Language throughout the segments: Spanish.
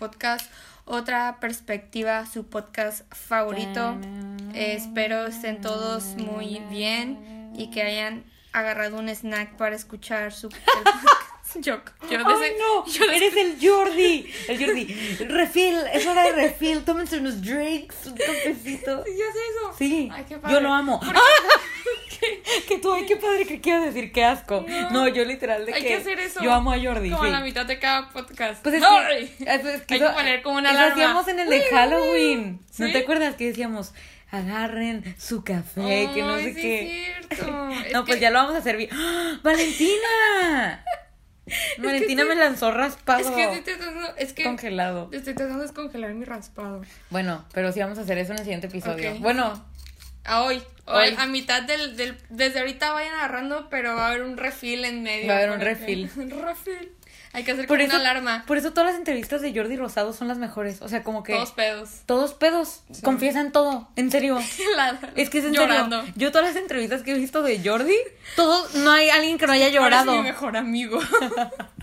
podcast Otra Perspectiva, su podcast favorito. Espero estén todos muy bien y que hayan agarrado un snack para escuchar su podcast. Yo, yo no, yo eres el Jordi. El Jordi. Refill, es hora de refill. Tómense unos drinks, un cafecito. ¿Sí hace eso? Sí, Ay, qué padre. yo lo amo. ¿Por ¡Ah! Que tú, ay, qué padre que quieras decir, qué asco. No. No, yo literal de Hay que, que hacer eso. yo amo a Jordi. Como a la mitad de cada podcast. Pues es que, es- es que Hay eso- que poner como una alarma. hacíamos en el de Halloween. ¿Sí? ¿No te acuerdas que decíamos, agarren su café, que no sé sí qué? es cierto. Es no, pues que- ya lo vamos a bien. ¡Ah! ¡Valentina! Me lanzó raspado. Es que estoy tratando, es que congelado. estoy tratando de descongelar mi raspado. Bueno, pero sí vamos a hacer eso en el siguiente episodio. Bueno, A hoy, hoy, Hoy. a mitad del, del, desde ahorita vayan agarrando, pero va a haber un refill en medio. Va a haber un refill. Un refill. Hay que hacer por eso, una alarma. por eso todas las entrevistas de Jordi Rosado son las mejores. O sea, como que Todos pedos. todos pedos, confiesan todo, en serio. La- Es que es en llorando. serio. Yo todas las entrevistas que he visto de Jordi, todos, no hay alguien que no haya llorado. mi mejor amigo.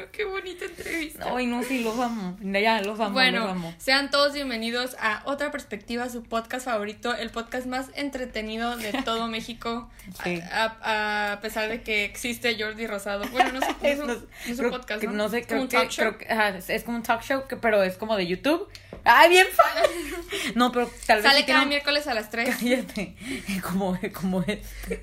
No, qué bonita entrevista. Ay, no, sí, los amo. Ya, los amo, los Bueno, amo. sean todos bienvenidos a Otra Perspectiva, su podcast favorito, el podcast más entretenido de todo México, Sí. a, a- a pesar de que existe Jordi Rosado. Bueno, no es, no es un, No- no es un podcast, que- ¿no? sé, creo que, talk show. creo que- ajá, es, es como un talk show, que, pero es como de YouTube. ¡Ay, bien fan! No, pero tal vez Sale sí cada tiene miércoles a las 3. Cállate, como, como este.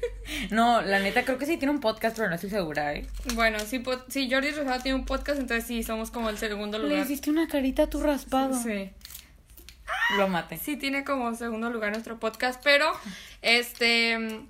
No, la neta, creo que sí tiene un podcast, pero no estoy segura, ¿eh? Bueno, po- si Jordi Rosado tiene un podcast, entonces sí, somos como el segundo Le lugar. hiciste una carita a tu raspado. Sí. Lo mate. Sí, tiene como segundo lugar nuestro podcast, pero este.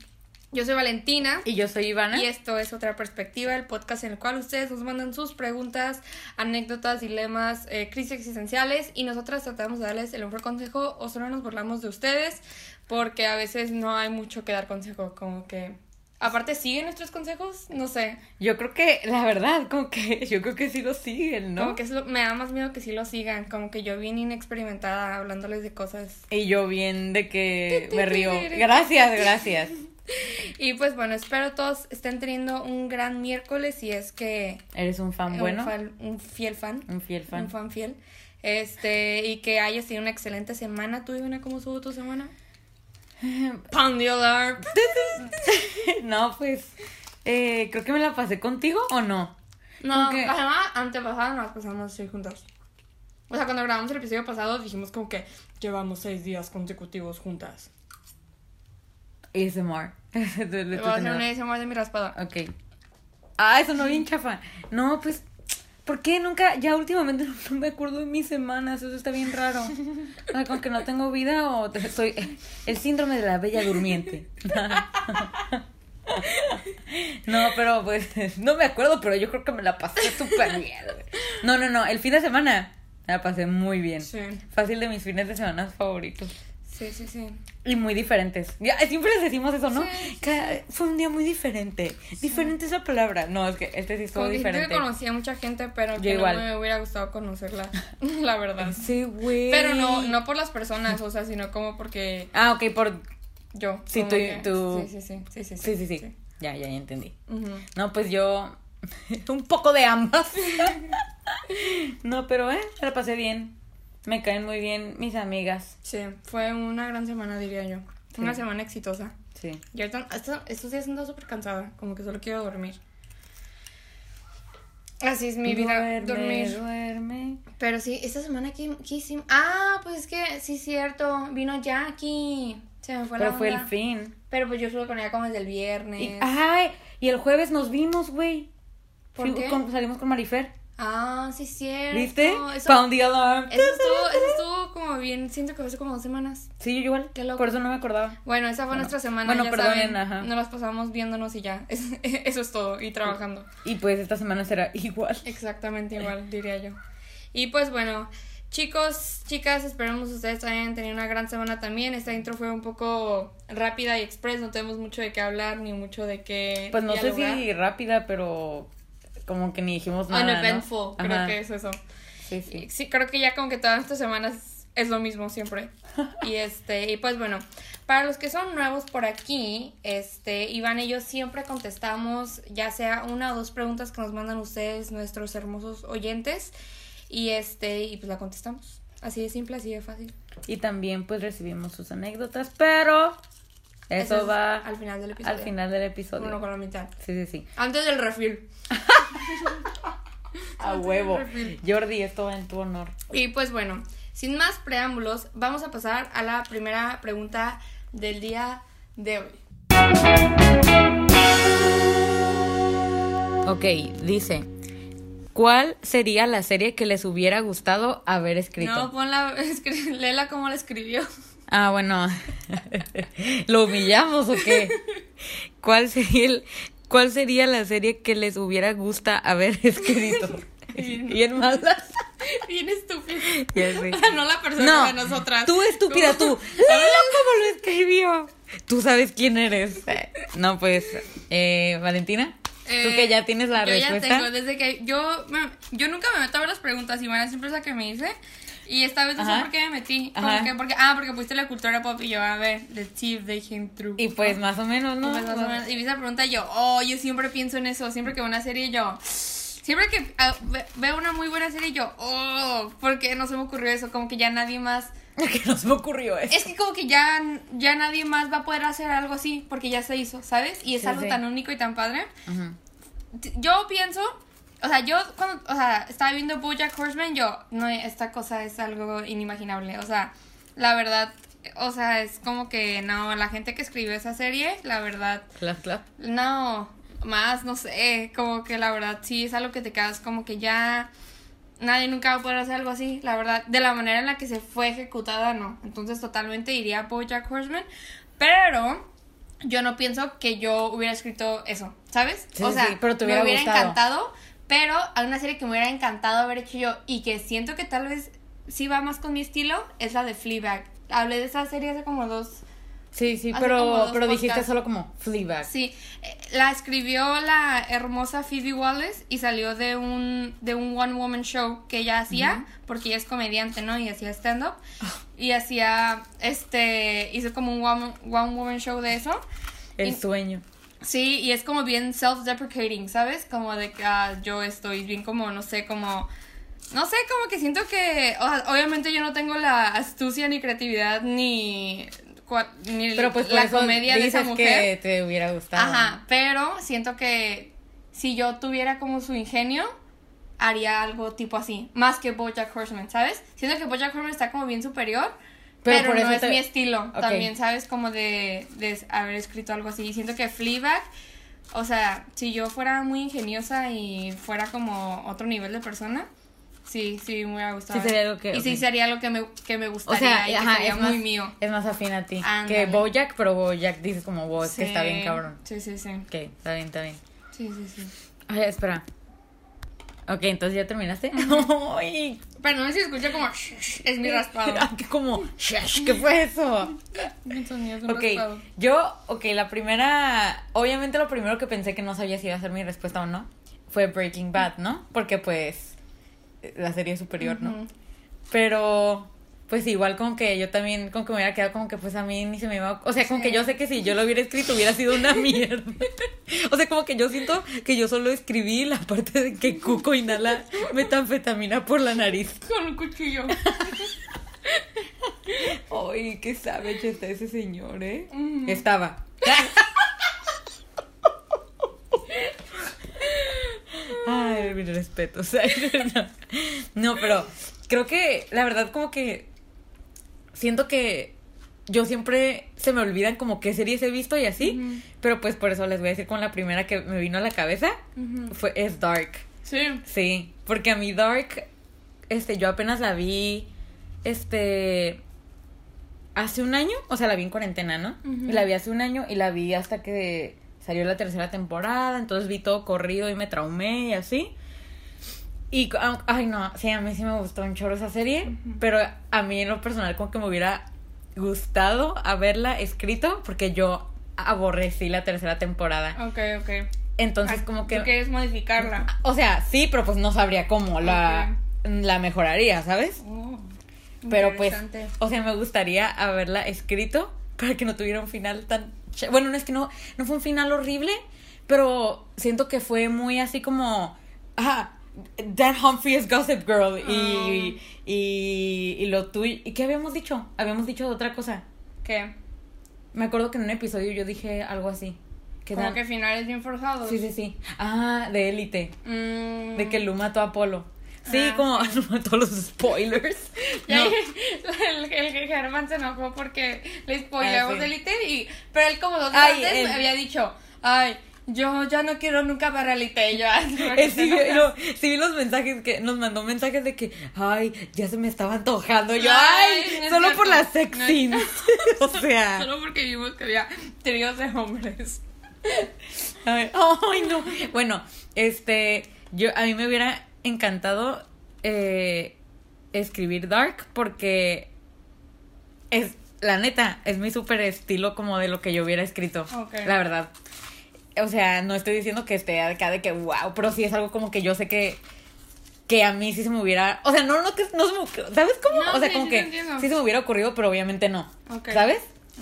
Yo soy Valentina. Y yo soy Ivana. Y esto es otra perspectiva, el podcast en el cual ustedes nos mandan sus preguntas, anécdotas, dilemas, eh, crisis existenciales y nosotras tratamos de darles el mejor consejo o solo nos burlamos de ustedes porque a veces no hay mucho que dar consejo, como que aparte siguen nuestros consejos, no sé, Yo creo que, la verdad, como que yo creo que sí lo siguen, ¿no? como que es lo- me da más miedo que sí lo sigan, como que yo bien inexperimentada hablándoles de cosas. Y yo bien de que me río. Gracias, gracias. Y pues bueno, espero todos estén teniendo un gran miércoles y es que Eres un fan un bueno. fan- un fiel fan. Un fiel fan. Un fan fiel. Este, y que hayas tenido una excelente semana. ¿Tú, Ivana, cómo estuvo tu semana? Pound the alarm. no, pues. eh, creo que me la pasé contigo o no. No, Como que- la semana antepasada nos pasamos seis juntas. O sea, cuando grabamos el episodio pasado dijimos como que llevamos seis días consecutivos juntas. ASMR. Voy a hacer una ASMR de mi raspada. Ok. Ah, eso no bien chafa. No, pues. ¿Por qué nunca? Ya últimamente no, me acuerdo de mis semanas. Eso está bien raro. O sea, con que no tengo vida o soy el síndrome de la bella durmiente. No, pero pues no me acuerdo, pero yo creo que me la pasé súper bien. No, no, no, el fin de semana me la pasé muy bien. Sí. Fácil de mis fines de semana favoritos. Sí, sí, sí. Y muy diferentes. Ya, siempre les decimos eso, ¿no? Sí, sí, Cada- Fue un día muy diferente. Diferente es la palabra. No, es que este sí estuvo Como diferente. conocí a mucha gente, pero Yo que no me hubiera gustado conocerla. La verdad. Sí, güey. Pero no, no por las personas, o sea, sino como porque Ah, ok, por. yo. Sí, tú- que- tú- Sí, sí, sí, sí, sí, Sí. Ya, ya, ya entendí. No, pues yo. un poco de ambas. no, pero, eh, la pasé bien. Me caen muy bien mis amigas. Sí, fue una gran semana, diría yo. Sí. Una semana exitosa. Sí. Y ahorita, esto- estos días ando súper cansada, como que solo quiero dormir. Así es mi vida, Duerme, dormir. Duerme. Pero sí, esta semana que, hicimos. Ah, pues es que sí, cierto. Vino Jackie. Se me fue Pero la fue el fin. Pero pues yo estuve con ella como desde el viernes. Y, ay, y el jueves nos vimos, güey. ¿Por Fui- qué? con- salimos con Marifer. Ah, sí, cierto. ¿Viste? Eso, Found the alarm. eso estuvo, eso estuvo como bien. Siento que fue hace como dos semanas. Sí, yo igual. Qué loco. Por eso no me acordaba. Bueno, esa fue Bueno, nuestra semana. bueno, ya perdonen, saben, ajá. Nos las pasamos viéndonos y ya. Es- eso es todo. Y trabajando. Y pues esta semana será igual. Exactamente igual, diría yo. Y pues bueno, chicos, chicas, esperamos ustedes hayan tenido una gran semana también. Esta intro fue un poco rápida y express, no tenemos mucho de qué hablar ni mucho de qué Pues no sé dialogar. si rápida, pero como que ni dijimos nada. ¿no? Uneventful, creo Ajá. que es eso. Sí, sí. Sí, creo que ya como que todas estas semanas es lo mismo siempre. Y este, y pues bueno, para los que son nuevos por aquí, este, Iván y yo siempre contestamos ya sea una o dos preguntas que nos mandan ustedes, nuestros hermosos oyentes, y este, y pues la contestamos. Así de simple, así de fácil. Y también pues recibimos sus anécdotas, pero eso, Eso es va al final del episodio. al final del episodio. Bueno, con la mitad. Sí, sí, sí. Antes del refil. A huevo. refil. Jordi, esto va en tu honor. Y pues bueno, sin más preámbulos, vamos a pasar a la primera pregunta del día de hoy. Ok, dice, ¿cuál sería la serie que les hubiera gustado haber escrito? No, ponla, léela como la escribió. Ah, bueno. ¿Lo humillamos o qué? ¿Cuál sería, el- ¿Cuál sería la serie que les hubiera gusta haber escrito? Bien mala. Bien estúpido. Ya sé. O sea, no la persona No, de nosotras. tú estúpida, Como- tú. Léelo como lo escribió. Tú sabes quién eres. No, pues, eh, Valentina, tú Eh, que ya tienes la yo respuesta. ya tengo, desde que yo, yo nunca me meto a ver las preguntas, y van siempre es la que me hice. Y esta vez no sé Ajá. por qué me metí. Ajá. Porque, porque, ah, porque pusiste la cultura pop y yo, a ver, see if they came through. Y pues más o menos, ¿no? Y, pues, más o menos, y vi esa pregunta y yo, oh, yo siempre pienso en eso, siempre que veo una serie yo, siempre que ah, ve- veo una muy buena serie yo, oh, ¿por qué no se me ocurrió eso? Como que ya nadie más, que no se me ocurrió eso. es que como que ya, ya nadie más va a poder hacer algo así porque ya se hizo, ¿sabes? Y es Sí, algo sí. tan único y tan padre. Yo pienso, o sea, yo cuando, o sea, estaba viendo BoJack Horseman, yo, no, esta cosa es algo inimaginable, o sea, la verdad, o sea, es como que, no, la gente que escribió esa serie, la verdad, Clap, clap. no, más, no sé, como que la verdad sí es algo que te quedas como que ya nadie nunca va a poder hacer algo así, la verdad, de la manera en la que se fue ejecutada, no. Entonces totalmente iría a BoJack Horseman, pero yo no pienso que yo hubiera escrito eso, ¿sabes? Sí, o sea, sí, pero te hubiera me hubiera gustado. encantado, pero hay una serie que me hubiera encantado haber hecho yo y que siento que tal vez sí va más con mi estilo, es la de Fleabag. Hablé de esa serie hace como dos, Sí, sí, pero, pero dijiste solo como Fleabag. Sí, eh, la escribió la hermosa Phoebe Wallace y salió de un, de un one woman show que ella hacía, porque ella es comediante, ¿no? Y hacía stand-up. Y hacía, este, hizo como un one, one woman show de eso. El Y- sueño. Sí, y es como bien self-deprecating, ¿sabes? Como de que ah, yo estoy bien como, no sé, como... No sé, como que siento que... o sea, obviamente yo no tengo la astucia ni creatividad ni... cua- ni Pero pues la comedia de esa mujer. que te hubiera gustado. Ajá, pero siento que si yo tuviera como su ingenio, haría algo tipo así, más que Bojack Horseman, ¿sabes? Siento que Bojack Horseman está como bien superior, Pero pero, por no eso es te- mi estilo, también, ¿sabes? Como de, de haber escrito algo así. Siento que Fleabag, o sea, si yo fuera muy ingeniosa y fuera como otro nivel de persona, sí, sí me hubiera gustado. Sí sería algo que- Y sí sería algo que me, que me O gustaría sea, y que sería es muy más, mío. es más afín a ti. Ándale. Que Bojack, pero Bojack dices como vos, que está bien cabrón. Sí, sí, sí. Ok, está bien, está bien. Sí, sí, sí. Ay, espera. Ok, entonces ya terminaste. Ay, Pero no sé si escucha como "Shh, shh", es mi raspado. como, "Shush, ¿qué fue eso? Un sonido, es un Ok, raspado. yo, ok, la primera, obviamente lo primero que pensé que no sabía si iba a ser mi respuesta o no, fue Breaking Bad, ¿no? Porque pues la serie es superior, ¿no? Pero, pues igual como que yo también, como que me hubiera quedado como que pues a mí ni se me iba, o sea, como que yo sé que si yo lo hubiera escrito hubiera sido una mierda. O sea, como que yo siento que yo solo escribí la parte de que Cuco inhala metanfetamina por la nariz. Con un cuchillo. Ay, qué savage está ese señor, ¿eh? Ujú. Estaba. Ay, mis respetos. No. No, pero creo que la verdad como que siento que yo siempre se me olvidan como qué series he visto y así, pero pues por eso les voy a decir con la primera que me vino a la cabeza fue es Dark. Sí. Sí, porque a mí Dark, este, yo apenas la vi, este, hace un año, o sea, la vi en cuarentena, ¿no? Ujú. Y la vi hace un año y la vi hasta que salió la tercera temporada, entonces vi todo corrido y me traumé y así. Y, ay, no, sí, a mí sí me gustó un chorro esa serie, pero a mí en lo personal como que me hubiera gustado haberla escrito porque yo aborrecí la tercera temporada. Ok, ok. Entonces Ah, como que... Tú quieres modificarla. O sea, sí, pero pues no sabría cómo la, la mejoraría, ¿sabes? Oh. Pero pues, o sea, me gustaría haberla escrito para que no tuviera un final tan... Bueno, no es que no, no fue un final horrible, pero siento que fue muy así como... Ah, Dan Humphrey es Gossip Girl y, y, y lo tuyo... ¿Y qué habíamos dicho? Habíamos dicho otra cosa. ¿Qué? Me acuerdo que en un episodio yo dije algo así. Que Como Dan- que finales bien forjados. Sí, sí, sí. Ah, de élite. Mm. De que Lu mató a Apolo. Sí, Ah, como todos los spoilers. No. el, el que Germán se enojó porque le spoileamos Ah, sí. Elite y pero él como dos me había dicho, ay, yo ya no quiero nunca y yo "Ay, ¿por qué Eh, sí, enojas?". no, sí vi los mensajes que nos mandó mensajes de que, ay, ya se me estaba antojando. Yo, Ay, ay, no es solo cierto. por las sex No o sea, Solo porque vimos que había tríos de hombres. ay, ay, no. Bueno, este, yo, a mí me hubiera encantado eh, escribir Dark porque es, la neta, es mi súper estilo como de lo que yo hubiera escrito. La verdad. O sea, no estoy diciendo que esté acá de que wow, pero sí es algo como que yo sé que que a mí sí se me hubiera, o sea, no no que no se me, ¿sabes cómo? No, o sea, sí, como sí que entiendo. sí se me hubiera ocurrido, pero obviamente no. Ok. ¿Sabes?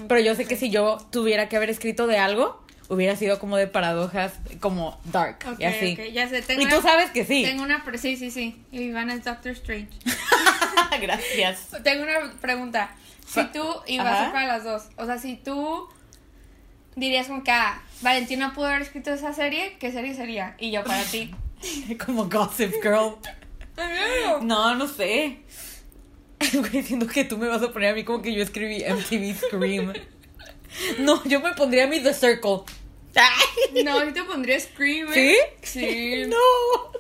Pero yo sé que si yo tuviera que haber escrito de algo, hubiera sido como de paradojas, como dark Ok, y así. ya sé, tengo Y tú una- sabes que sí. Tengo una sí, sí, sí. Iván es Doctor Strange. Gracias. Tengo una pregunta. Si tú, y va Ajá. a para las dos, o sea, si tú dirías como que, ah, Valentina pudo haber escrito esa serie, ¿qué serie sería? Y yo para ti. como Gossip Girl. No, no sé. Güey, siento que tú me vas a poner a mí como que yo escribí MTV Scream. No, yo me pondría a mí The Circle. No, yo te pondría Scream. ¿Sí? ¿eh? Sí. No,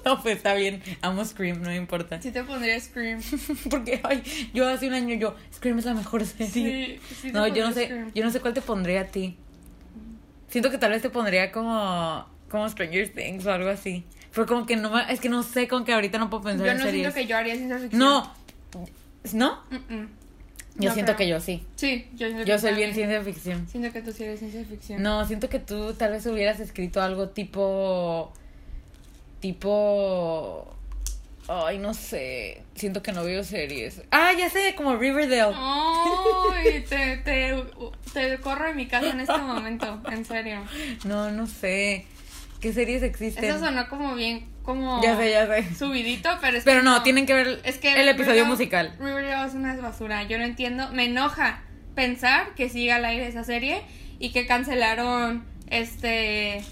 no, pues está bien. Amo Scream, no me importa. Sí te pondría Scream. Porque, ay, yo hace un año yo, Scream es la mejor serie. Sí, sí te no, yo no sé, Scream. yo no sé cuál te pondría a ti. Siento que tal vez te pondría como, como Stranger Things o algo así. Pero como que no, me- es que no sé, con que ahorita no puedo pensar Yo en no series. siento que yo haría ciencia ficción. No, ¿no? Mm-mm. Yo No siento creo. que yo sí. Sí, yo siento Yo que soy bien ciencia ficción. Siento que tú sí eres ciencia ficción. No, siento que tú tal vez hubieras escrito algo tipo. Tipo. Ay, no sé. Siento que no veo series. Ah, ya sé, como Riverdale. Ay, te, te, te corro de mi casa en este momento, en serio. No, no sé. ¿Qué series existen? Eso sonó como bien, como Ya sé, ya sé. subidito, pero es Pero que no, tienen que ver es que el episodio Riverdale- musical. Riverdale es una basura, yo no entiendo, me enoja pensar que siga al aire esa serie y que cancelaron este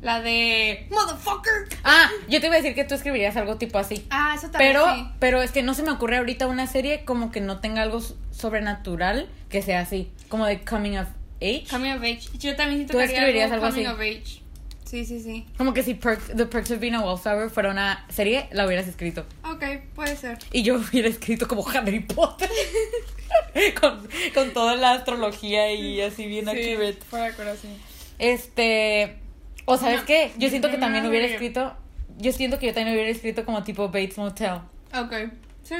la de motherfucker. Ah, yo te iba a decir que tú escribirías algo tipo así. Ah, eso también Pero, sí. pero es que no se me ocurre ahorita una serie como que no tenga algo sobrenatural que sea así. Como de coming of age. Coming of age. Yo también siento ¿Tú escribirías algo coming así? of age. Sí, sí, sí. Como que si Perks- The Perks of Being a Wallflower fuera una serie, la hubieras escrito. Ok, puede ser. Y yo hubiera escrito como Harry Potter. con, con toda la astrología y así bien Sí, accurate. fuera de corazón. Este. O sabes No, qué? Yo siento que también hubiera escrito. Yo siento que yo también hubiera escrito como tipo Bates Motel. Ok, sí,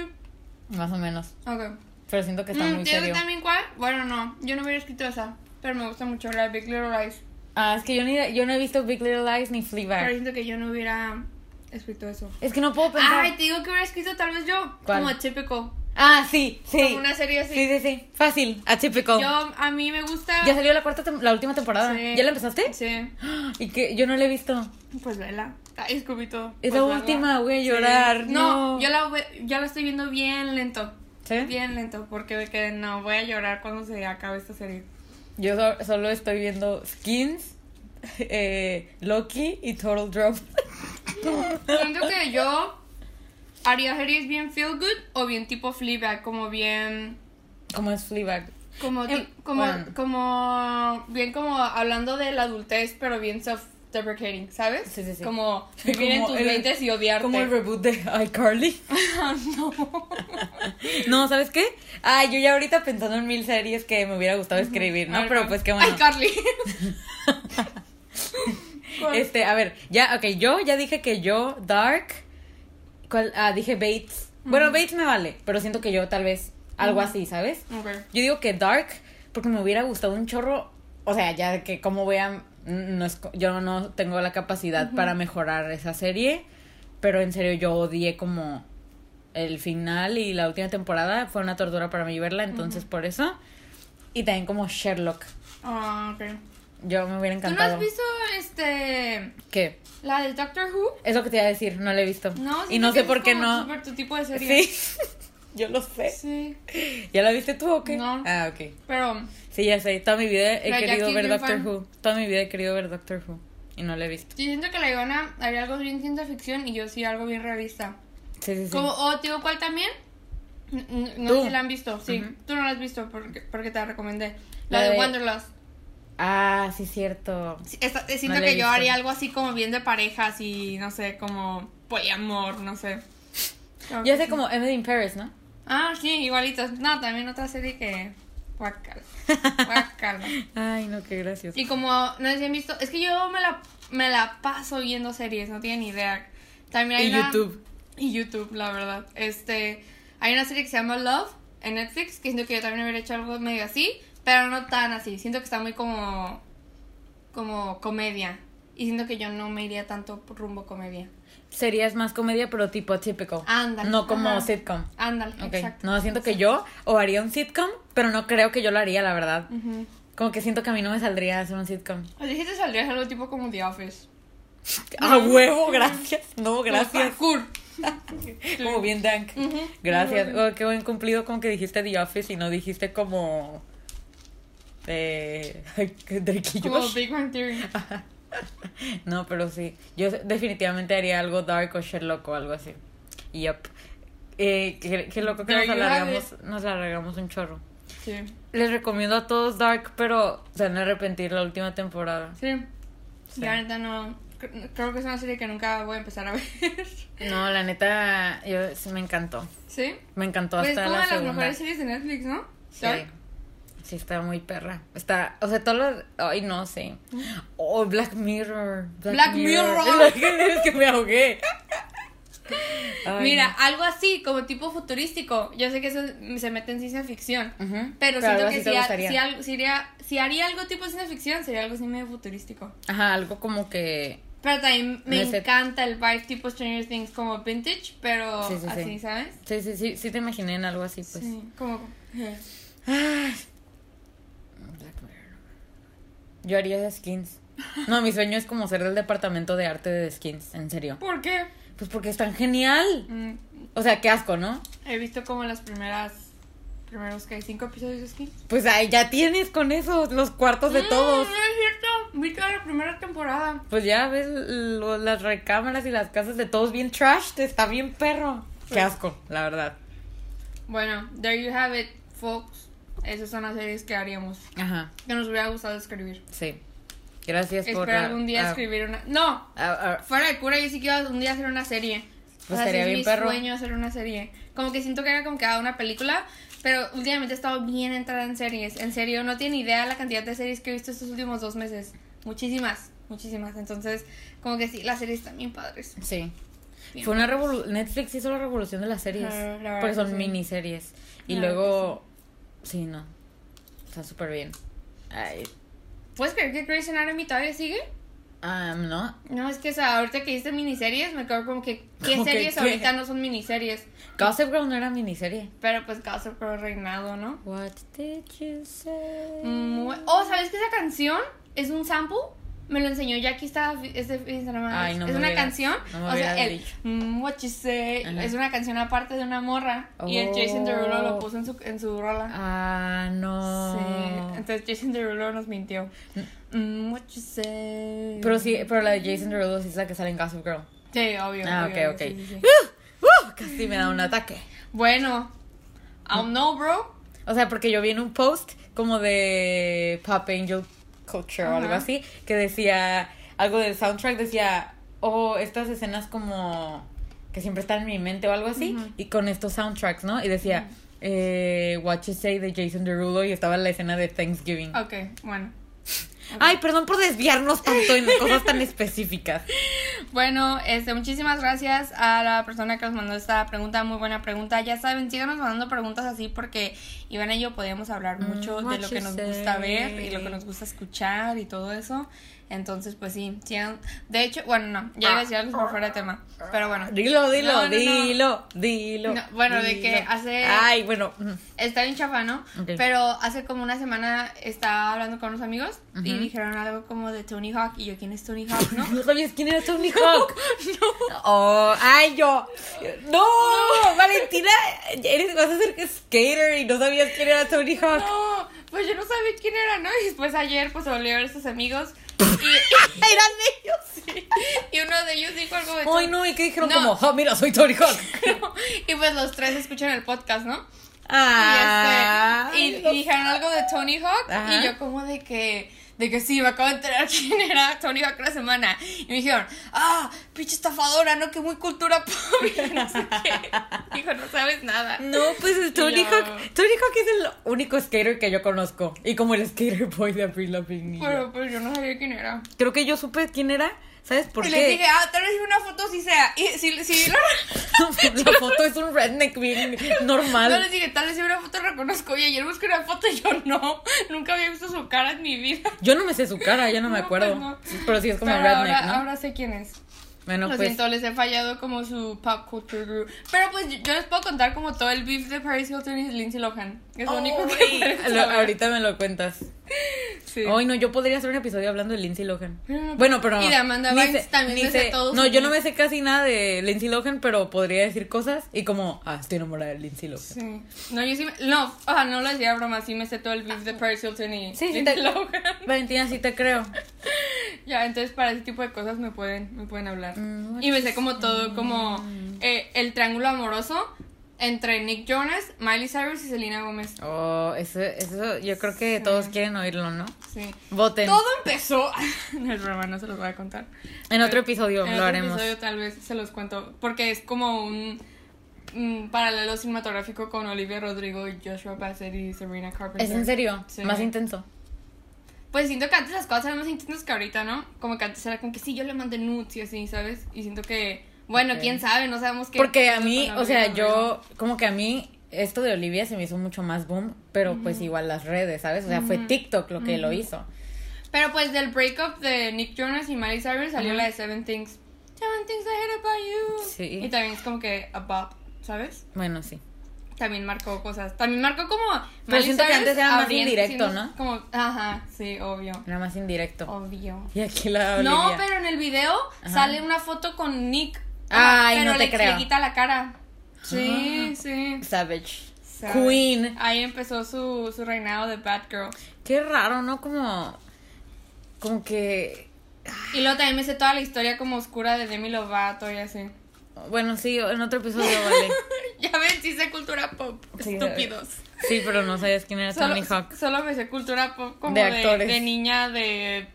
Más o menos. ok. Pero siento que está Mm, muy ¿tienes serio. también cuál? Bueno, no, yo no hubiera escrito esa, pero me gusta mucho la Big Little Lies. Ah, es que yo, ni, yo no he visto Big Little Lies ni Pero Fleabag. siento que yo no hubiera escrito eso. Es que no puedo pensar. Ay, te digo que hubiera escrito tal vez yo, ¿Cuál? como típico, Ah, sí, sí. como una serie así. Sí, sí, sí. Fácil. Atípico. Yo, a mí me gusta... Ya salió la cuarta, la última temporada. Sí. ¿Ya la empezaste? Sí, Y que yo no la he visto. pues vela. Ay, Scooby todo. Es la última, voy a llorar. No, No. yo la, ya la estoy viendo bien lento. ¿Sí? Bien lento, porque que no, voy a llorar cuando se acabe esta serie. Yo so- solo estoy viendo Skins, eh, Loki y Total Drop. Siento que yo haría series bien feel good o bien tipo Fleabag, como bien ¿Cómo es Fleabag? como Em, como bueno. como bien como hablando de la adultez, pero bien self deprecating, ¿sabes? Sí, sí, sí. Como vivir en tus mentes y odiarte. Como el reboot de iCarly. no. No, ¿sabes qué? Ay, yo ya ahorita pensando en mil series que me hubiera gustado escribir, ¿no? ver, Pero pues qué bueno. Ay, Carly. ¿Cuál? Este, a ver, ya, ok, yo ya dije que yo, Dark, ¿cuál? Ah, dije Bates. Bueno, Bates me vale, pero siento que yo tal vez algo así, ¿sabes? Ok. Yo digo que Dark, porque me hubiera gustado un chorro, o sea, ya que como vean, no es, yo no tengo la capacidad para mejorar esa serie, pero en serio yo odié como el final y la última temporada fue una tortura para mí verla, entonces por eso. Y también como Sherlock. Ah, ok. Yo me hubiera ¿Tú no encantado. has visto este. ¿Qué? la de Doctor Who? Es lo que te iba a decir, no la he visto. No, y no sé por qué no. súper tu tipo de serie. Sí, yo lo sé. Sí. ¿Ya la viste tú o qué? No. Ah, ok. Pero. Sí, ya sé. Toda mi vida he querido Jackie ver. Doctor Who. Toda mi vida he querido ver Doctor Who. Y no la he visto. Yo siento que la Ivana haría algo bien ciencia ficción y yo sí algo bien realista. Sí, sí, sí. Como, o, tío, ¿cuál también? No Tú. sé si la han visto, sí. Ujú. Tú no la has visto porque, porque te la recomendé. La, La de, de- Wanderlust. Ah, sí, cierto. Sí, eh, siento No que yo haría algo así como bien de parejas y no sé, como poliamor, no sé. Creo que sé sí. como Emily in Paris, ¿no? Ah, sí, igualitos. No, también otra serie que. Guacala. Guacala. Ay, no, qué gracioso. Y como no sé si han visto, es que yo me la, me la paso viendo series, no tienen ni idea. También hay Y una- YouTube. Y YouTube, la verdad. Este, hay una serie que se llama Love en Netflix, que siento que yo también hubiera hecho algo medio así, pero no tan así. Siento que está muy como como comedia. Y siento que yo no me iría tanto rumbo comedia. Serías más comedia, pero tipo típico. Ándale. No como Ajá. sitcom. Ándale, Ok. exacto. No, siento que yo o haría un sitcom, pero no creo que yo lo haría, la verdad. Como que siento que a mí no me saldría hacer un sitcom. Así que te saldrías algo tipo como The Office. A huevo, gracias. No, gracias. Parkour. Como bien dank. Gracias. Oh, qué buen cumplido como que dijiste The Office y no dijiste como... Eh, Como. Big Bang Theory. No, pero sí. Yo definitivamente haría algo dark o Sherlock o algo así. Yep. Eh, qué, qué loco que There nos alargamos, nos alargamos un chorro. Sí. Les recomiendo a todos Dark, pero se van a arrepentir la última temporada. Sí. Sí. La neta no. cre- Creo que es una serie que nunca voy a empezar a ver. No, la neta, yo sí me encantó. ¿Sí? Me encantó Pues es hasta como la de las segunda. mejores series de Netflix, ¿no? Sí. Sí, está muy perra. Está, o sea, todos los. Ay, no sé. Oh, Black Mirror. Black Mirror. es que me ahogué. Ay, Mira, algo así, como tipo futurístico. Yo sé que eso se mete en ciencia ficción. Pero siento que si, ha- si, al- si haría, si haría algo tipo ciencia ficción, sería algo así medio futurístico. Ajá, algo como que. Pero también me No sé. encanta el vibe tipo Stranger Things como vintage, pero Sí, sí, sí. así, ¿sabes? Sí, sí, sí, sí te imaginé en algo así, pues. Sí, como... Ay. Black Mirror. Yo haría skins. No, mi sueño es como ser del departamento de arte de skins, en serio. ¿Por qué? Pues porque es tan genial. Mm, O sea, qué asco, ¿no? he visto como las primeras... Primeros que hay cinco episodios de Skins. Pues ahí ya tienes con eso los cuartos de Mm, todos. No es cierto. Vi toda la primera temporada. Pues ya ves lo- las recámaras y las casas de todos bien trash, está bien perro. Qué asco, la verdad. Bueno, there you have it, folks. Esas son las series que haríamos. Ajá, Que nos hubiera gustado escribir. sí. Gracias por... Espero algún día ah, escribir una. ¡No! Fuera de cura, yo sí quiero un día hacer una serie. Pues o sea, sí es bien mi perro. sueño hacer una serie. Como que siento que era como que una película, pero últimamente he estado bien entrada en series. En serio, no tiene idea la cantidad de series que he visto estos últimos dos meses. Muchísimas, muchísimas. Entonces, como que sí, las series están bien padres. sí. Bien Fue una revolución. Netflix hizo la revolución de las series. Ah, la porque son sí. miniseries. Y La luego. Sí, no. Está súper bien. Ay, ¿Puedes creer que Grey's Anatomy todavía sigue? ah, no. No, es que o sea, ahorita que hiciste miniseries, me quedo como que, ¿qué ¿Cómo que series qué? ahorita no son miniseries? Gossip Girl no era miniserie. Pero pues Gossip Girl reinado, ¿no? What did you say? Mm, oh, ¿sabes que esa canción es un sample? Me lo enseñó Jackie esta, este. Ay, no es una canción. no me o sea, el mm, What You Say es una canción aparte de una morra. Y el Jason Derulo lo Oh. puso en su, en su rola. Ah, no. Sí. Entonces Jason Derulo nos mintió. Mm, what You Say. Pero sí, pero la de Jason Derulo sí es la que sale en Gossip Girl. Sí, obvio. Ah, obvio, ok, ok. sí, sí, sí. ¡Uh! ¡Uh! Casi me da un ataque. Bueno, I don't know, bro. O sea, porque yo vi en un post como de Pop Angel Culture o algo así, que decía algo del soundtrack, decía, oh, estas escenas como que siempre están en mi mente o algo así, y con estos soundtracks, ¿no? Y decía, eh, What You Say de Jason Derulo y estaba la escena de Thanksgiving. Ok, bueno. Ay, perdón por desviarnos tanto en cosas tan específicas. Bueno, este, muchísimas gracias a la persona que nos mandó esta pregunta, muy buena pregunta. Ya saben, síganos mandando preguntas así porque Iván y yo podíamos hablar Mm, mucho de lo que nos gusta ver y lo que nos gusta escuchar y todo eso. Entonces, pues sí, sí han- De hecho, bueno, no, ya iba a decir algo por fuera de tema. Pero bueno. Dilo, dilo, No, no, no. dilo, dilo. No, bueno, de que hace- Ay, bueno. mm. Está bien chafa, ¿no? Pero hace como una semana estaba hablando con unos amigos y dijeron algo como de Tony Hawk. Y yo, ¿quién es Tony Hawk, no? ¿No sabías quién era Tony Hawk? Oh, ay, yo. No, Valentina, eres, vas a ser skater y no sabías quién era Tony Hawk. No, pues yo no sabía quién era, ¿no? Y después ayer pues a ver a sus amigos y, Eran ellos. sí, y uno de ellos dijo algo de Ay, no, y que dijeron No. como, oh, mira, soy Tony Hawk. y pues los tres escuchan el podcast, ¿no? Ah, y, este, y- y dijeron algo de Tony Hawk Ajá. y yo como de que de que sí, me acabo de enterar quién era Tony Hawk la semana. Y me dijeron, ah, pinche estafadora, ¿no? Que muy cultura. Y no sé qué. Dijo, no sabes nada. No, pues es Tony Hawk. Tony Hawk es el único skater que yo conozco. Y como el skater boy de Avril Lavigne. Pero pues yo no sabía quién era. Creo que yo supe quién era. ¿Sabes por y qué? les dije, ah, tal vez una foto sí sea. Y si, si la- La foto es un redneck bien normal. No les dije, tal vez si una foto reconozco. Y ayer busqué una foto y yo no. Nunca había visto su cara en mi vida. Yo no me sé su cara, ya no me acuerdo. pues no. Pero sí es como Pero redneck, ahora, ¿no? ahora sé quién es. bueno, Lo pues. siento, les he fallado como su pop culture guru. Pero pues yo, les puedo contar como todo el beef de Paris Hilton y Lindsay Lohan. Es lo único que lo- saber. ahorita me lo cuentas. Sí. Ay, no, yo podría hacer un episodio hablando de Lindsay Lohan. Bueno, pero. y de Amanda Bynes también ni me sé todo No, yo no me sé casi nada de Lindsay Lohan, pero podría decir cosas y como, ah, estoy enamorada de Lindsay Lohan. Sí. No, yo sí me... No, o sea, no lo decía broma, sí me sé todo el beef de Paris Hilton y sí, Lindsay te- Lohan. Valentina, sí te creo. Ya, entonces para ese tipo de cosas me pueden, me pueden hablar. Mm, y me sé como todo, como eh, el triángulo amoroso entre Nick Jonas, Miley Cyrus y Selena Gómez. Oh, eso, eso yo creo que todos quieren oírlo, ¿no? Sí. Voten. Todo empezó. No es broma, no se los voy a contar. En otro episodio En lo otro haremos. episodio tal vez se los cuento. Porque es como un, un paralelo cinematográfico con Olivia Rodrigo Joshua Bassett y Serena Carpenter. ¿Es en serio? Sí. Más intenso. Pues siento que antes las cosas eran más intensas que ahorita, ¿no? Como que antes era como que sí, yo le mandé nudes y así, ¿sabes? Y siento que, bueno, quién sabe, no sabemos qué. Porque a mí, o sea, yo, como que a mí, esto de Olivia se me hizo mucho más boom, pero pues igual las redes, ¿sabes? O sea, fue TikTok lo que lo hizo. Pero pues del breakup de Nick Jonas y Miley Cyrus salió la de Seven Things. Seven Things I Hate About You. Sí. Y también es como que a bop, ¿sabes? Bueno, sí. También marcó cosas. También marcó como. Pero siento que antes era más indirecto, ¿no? Como, ajá, sí, obvio. Era más indirecto. Obvio. Y aquí la Olivia. No, pero en el video Ajá. sale una foto con Nick. Ay, pero no te le, creo. le quita la cara. Sí, sí. Savage. ¿sabes? Queen. Ahí empezó su, su reinado de Bad Girl. Qué raro, ¿no? Como. Como que. Y luego también me sé toda la historia como oscura de Demi Lovato y así. Bueno, sí, en otro episodio vale. ya ven, sí sé cultura pop. Sí, Estúpidos. Sí, pero no sabías quién era Solo, Tony Hawk. solo me sé cultura pop como De de, de niña de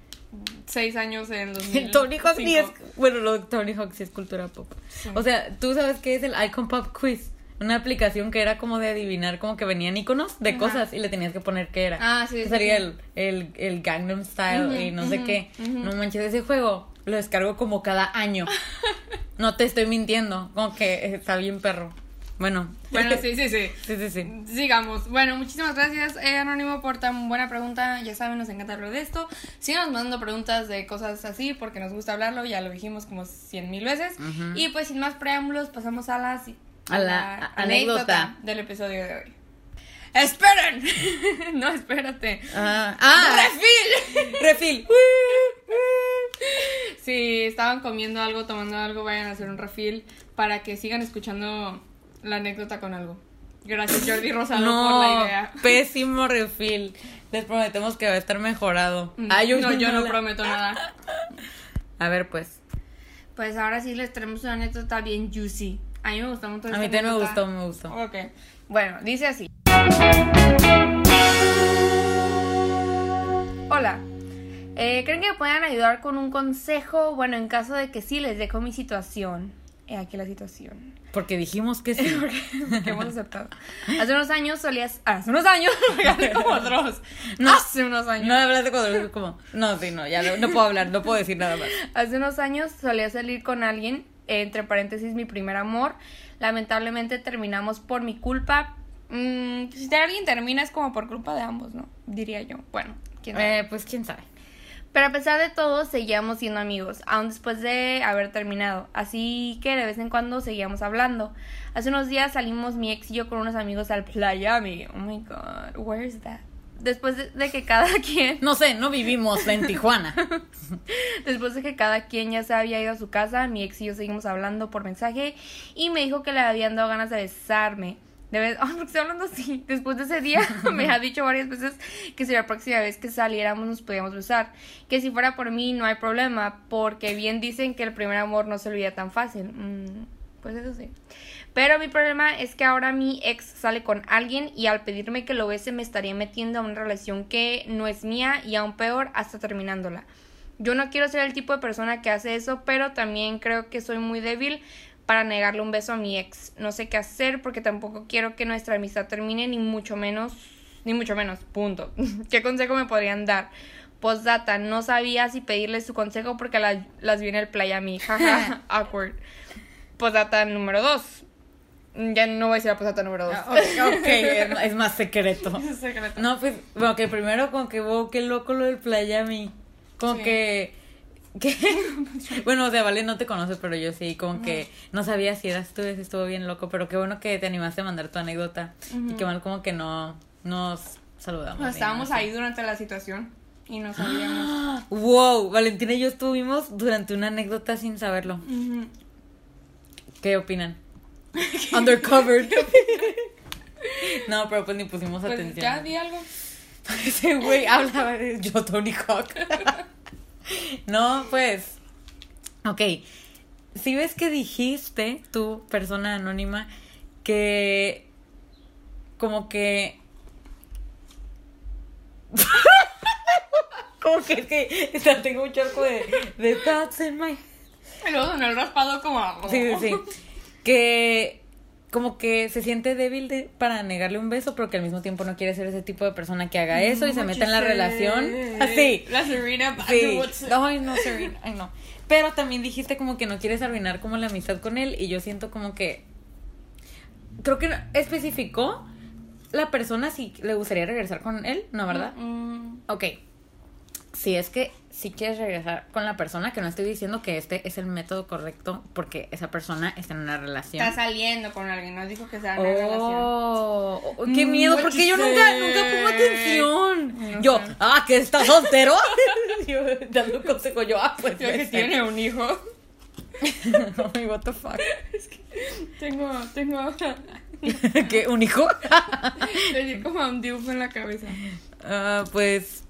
6 años en 2000. Tony Hawk ni es. Bueno, lo de Tony Hawk sí es cultura pop. Sí. O sea, tú sabes qué es el Icon Pop Quiz. Una aplicación que era como de adivinar, como que venían iconos de Ajá. cosas y le tenías que poner qué era. Ah, sí, sí, Sería sí. el, el, el Gangnam Style Ujú, y no sé ujú, qué. ujú. No manches, ese juego lo descargo como cada año. no te estoy mintiendo, como que está bien perro. Bueno. Bueno, sí, sí, sí. sí, sí, sí. Sigamos. Bueno, muchísimas gracias, eh, Anónimo, por tan buena pregunta. Ya saben, nos encanta hablar de esto. Sigan mandando preguntas de cosas así porque nos gusta hablarlo. Ya lo dijimos como cien mil veces. Y pues sin más preámbulos, pasamos a la, A la a- anécdota. del episodio de hoy. ¡Esperen! no, espérate. Ah, ah ¡Refil! refil. Si estaban comiendo algo, tomando algo, vayan a hacer un refil para que sigan escuchando la anécdota con algo. Gracias, Jordi Rosado, por la No, idea. pésimo refil. Les prometemos que va a estar mejorado. Ay, no, yo no prometo nada. A ver, pues. Pues ahora sí les traemos una anécdota bien juicy. A mí me gustó mucho. A mí también me gustó, me gustó. Ok. Bueno, dice así. Hola. Eh, ¿Creen que me puedan ayudar con un consejo? Bueno, en caso de que sí, les dejo mi situación. He aquí la situación. Porque dijimos que sí. que hemos aceptado. Hace unos años solías. ah, hace unos años. Como dos. No. hace unos años. No hablaste cuando como. No, sí, no, ya no, no puedo hablar, no puedo decir nada más. Hace unos años solía salir con alguien, entre paréntesis mi primer amor. Lamentablemente terminamos por mi culpa. Mm, si alguien termina es como por culpa de ambos, ¿no? Diría yo. Bueno, quién sabe. Eh, pues quién sabe. Pero a pesar de todo, seguíamos siendo amigos, aún después de haber terminado. Así que de vez en cuando seguíamos hablando. Hace unos días salimos mi ex y yo con unos amigos al Playami. Oh my god, where is that? Después de, de que cada quien. No sé, no vivimos en Tijuana. Después de que cada quien ya se había ido a su casa, mi ex y yo seguimos hablando por mensaje y me dijo que le habían dado ganas de besarme. De vez... Ay, ¿por qué estoy hablando así? Después de ese día me ha dicho varias veces que si la próxima vez que saliéramos nos podíamos besar. Que si fuera por mí no hay problema, porque bien dicen que el primer amor no se olvida tan fácil. Mm, pues eso sí. Pero mi problema es que ahora mi ex sale con alguien y al pedirme que lo bese me estaría metiendo a una relación que no es mía y aún peor hasta terminándola. Yo no quiero ser el tipo de persona que hace eso, pero también creo que soy muy débil para negarle un beso a mi ex. No sé qué hacer porque tampoco quiero que nuestra amistad termine, ni mucho menos, ni mucho menos, punto. ¿Qué consejo me podrían dar? Postdata, no sabía si pedirle su consejo porque la- las vi en el playa a mí. Jaja, awkward. Postdata número dos. Ya no voy a decir la postdata número dos. Ah, ok, ok, es, más secreto. Es secreto. No, pues, bueno, que primero como que, wow, qué loco lo del Playami. Como Sí. que, que, bueno, o sea, Vale no te conoce, pero yo sí, como que no sabía si eras tú, eso estuvo bien loco, pero qué bueno que te animaste a mandar tu anécdota. Y qué mal como que no nos saludamos. Pues estábamos así. ahí durante la situación y no sabíamos. ¡Ah! Wow, Valentina y yo estuvimos durante una anécdota sin saberlo. ¿Qué opinan? Undercover. no, pero pues ni pusimos Pues atención. ya di algo. Ese güey hablaba de yo, Tony Hawk. No, pues. Ok. Si ves que dijiste, tú, persona anónima, que. Como que. como que es que. o sea, tengo un charco de, de thoughts in my Y luego sonó el raspado como. Sí, sí, sí. Que como que se siente débil de, para negarle un beso, pero que al mismo tiempo no quiere ser ese tipo de persona que haga eso y se meta en la relación. Así. La Serena Sí. Ay, no, Serena. Ay, no. Pero también dijiste como que no quieres arruinar como la amistad con él y yo siento como que... Creo que no- especificó la persona si le gustaría regresar con él, ¿no, verdad? Mm, Ok. Si es que si quieres regresar con la persona, que no estoy diciendo que este es el método correcto porque esa persona está en una relación. Está saliendo con alguien, no dijo que sea una relación. Oh, oh, qué Mm, miedo, porque yo nunca, nunca pongo atención. No yo, sé. ah, que está soltero. yo dando un consejo, yo, ah, pues. Yo que pues, tiene un hijo. Ay, what the fuck. Tengo, tengo. ¿Qué? ¿Un hijo? Le di como un dibujo en la cabeza. Ah, pues.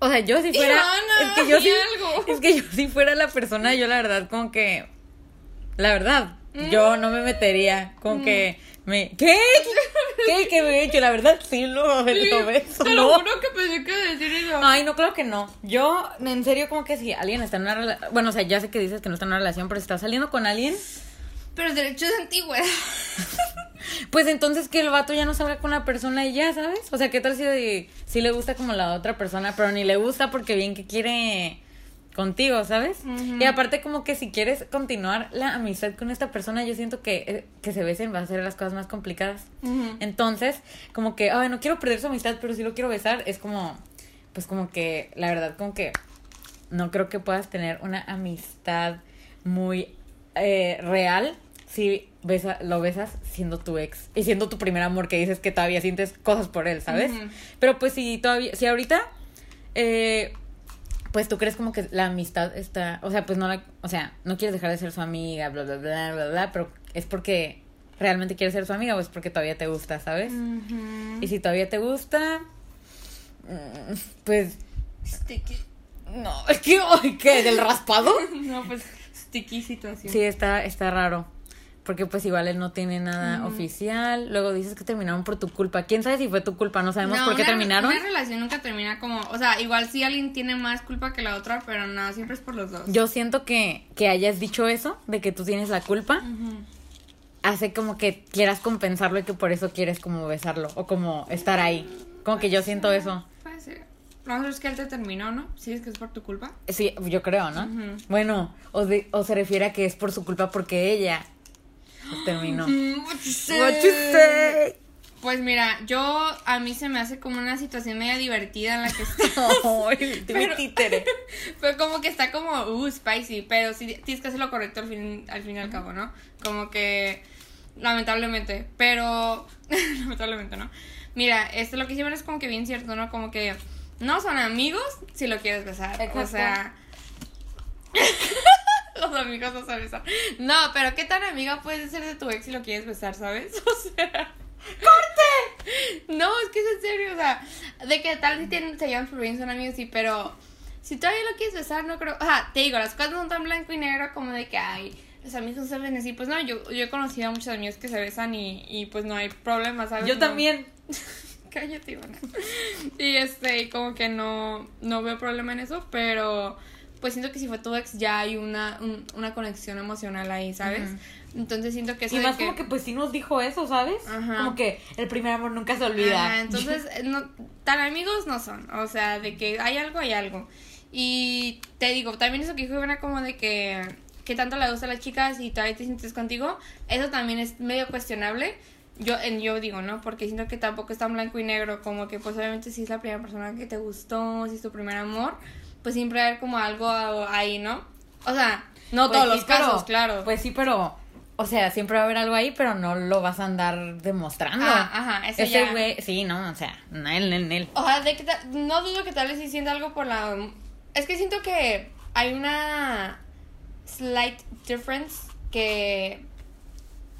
O sea, yo si fuera. Ivana, es que yo si, algo. Es que yo si fuera la persona, yo la verdad, como que. La verdad, yo no me metería. Como que. Me, ¿Qué? ¿Qué? ¿Qué me he hecho? La verdad, sí lo, lo beso, Te ¿no? lo juro que pensé que decir eso. Ay, no, claro que no. Yo, en serio, como que si alguien está en una relación. Bueno, o sea, ya sé que dices que no está en una relación, pero si está saliendo con alguien, Pero el derecho es antigüedad. pues entonces que el vato ya no salga con la persona y ya, ¿sabes? O sea, ¿qué tal si, si le gusta como la otra persona, pero ni le gusta porque bien que quiere contigo, ¿sabes? Y aparte como que si quieres continuar la amistad con esta persona, yo siento que eh, que se besen va a ser las cosas más complicadas. Entonces, como que, ay, no quiero perder su amistad, pero sí lo quiero besar, es como, pues como que, la verdad, como que no creo que puedas tener una amistad muy eh, real si besa, lo besas siendo tu ex y siendo tu primer amor que dices que todavía sientes cosas por él, ¿sabes? Pero pues si todavía, si ahorita, eh, pues tú crees como que la amistad está, o sea, pues no la, o sea, no quieres dejar de ser su amiga, bla, bla, bla, bla, bla, pero es porque realmente quieres ser su amiga o es porque todavía te gusta, ¿sabes? Y si todavía te gusta, mm, pues Sticky. no, es que, ay, ¿qué? ¿Del raspado? No, pues sticky situación. Sí, está, está raro. Porque pues igual él no tiene nada oficial. Luego dices que terminaron por tu culpa. ¿Quién sabe si fue tu culpa? No sabemos No, por qué una- terminaron. Una relación nunca termina como, o sea, igual si alguien tiene más culpa que la otra, pero no, siempre es por los dos. Yo siento que, que hayas dicho eso, de que tú tienes la culpa, hace como que quieras compensarlo y que por eso quieres como besarlo o como estar ahí. Como que yo siento eso. Puede ser. Mejor es que él te terminó, ¿no? Sí, es que es por tu culpa. Sí, yo creo, ¿no? Bueno, o, de- o se refiere a que es por su culpa porque ella terminó. What you say? What you say? Pues mira, yo a mí se me hace como una situación media divertida en la que. Ay, Pero- títere. Pero como que está como, uh, spicy, pero sí tienes que hacer lo correcto al fin, al fin y al cabo, ¿no? Como que, lamentablemente, pero, lamentablemente, ¿no? Mira, esto lo que hicieron es como que bien cierto, ¿no? Como que no son amigos si lo quieres besar. O sea, los amigos no se besan. No, pero ¿qué tan amiga puedes ser de tu ex si lo quieres besar, sabes? O sea... ¡Corte! No, es que es en serio, o sea, de que tal vez tienen, se llevan súper bien, son amigos, sí, pero si todavía lo quieres besar, no creo. O sea, te digo, las cosas no son tan blanco y negro como de que, ay, los amigos se ven así. Pues no, yo, yo he conocido a muchos amigos que se besan y, y pues no hay problema, ¿sabes? Yo No- también. Cállate, Ivana. Y este, como que no, no veo problema en eso, pero pues siento que si fue tu ex ya hay una, un- una conexión emocional ahí, ¿sabes? Ujú. Entonces siento que eso Y más como que pues sí nos dijo eso, ¿sabes? Ajá. Como que el primer amor nunca se olvida. Ajá, entonces, eh, no, tan amigos no son. O sea, de que hay algo, hay algo. Y te digo, también eso que dijo Ivana como de que, que tanto le gusta a las chicas y todavía te sientes contigo, eso también es medio cuestionable. Yo, en, yo digo, ¿no? Porque siento que tampoco es tan blanco y negro, como que pues obviamente si es la primera persona que te gustó, si es tu primer amor, pues siempre va a haber como algo ahí, ¿no? O sea, no Pues todos sí, los casos, pero- claro. Pues sí, pero. O sea, siempre va a haber algo ahí, pero no lo vas a andar demostrando. Ah, ajá, eso Ese güey, sí, no, o sea, él, él, él. O sea, de que no dudo que tal vez sí sienta algo por la... Es que siento que hay una slight difference que...